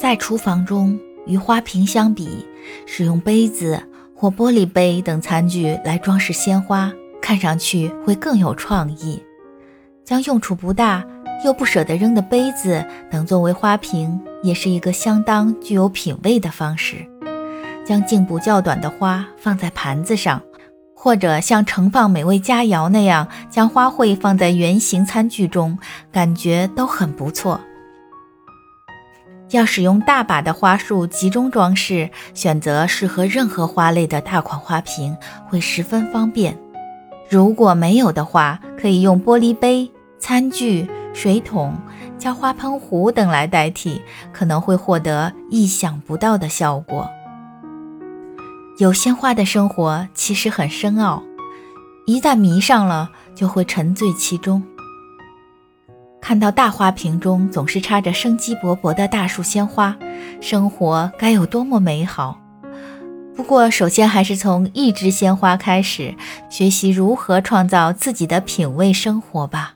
在厨房中，与花瓶相比，使用杯子或玻璃杯等餐具来装饰鲜花，看上去会更有创意。将用处不大又不舍得扔的杯子等作为花瓶，也是一个相当具有品味的方式。将茎部较短的花放在盘子上，或者像盛放美味佳肴那样，将花卉放在圆形餐具中，感觉都很不错。要使用大把的花束集中装饰，选择适合任何花类的大款花瓶会十分方便。如果没有的话，可以用玻璃杯、餐具、水桶、浇花喷壶等来代替，可能会获得意想不到的效果。有鲜花的生活其实很深奥，一旦迷上了，就会沉醉其中。看到大花瓶中总是插着生机勃勃的大树鲜花，生活该有多么美好！不过，首先还是从一枝鲜花开始，学习如何创造自己的品味生活吧。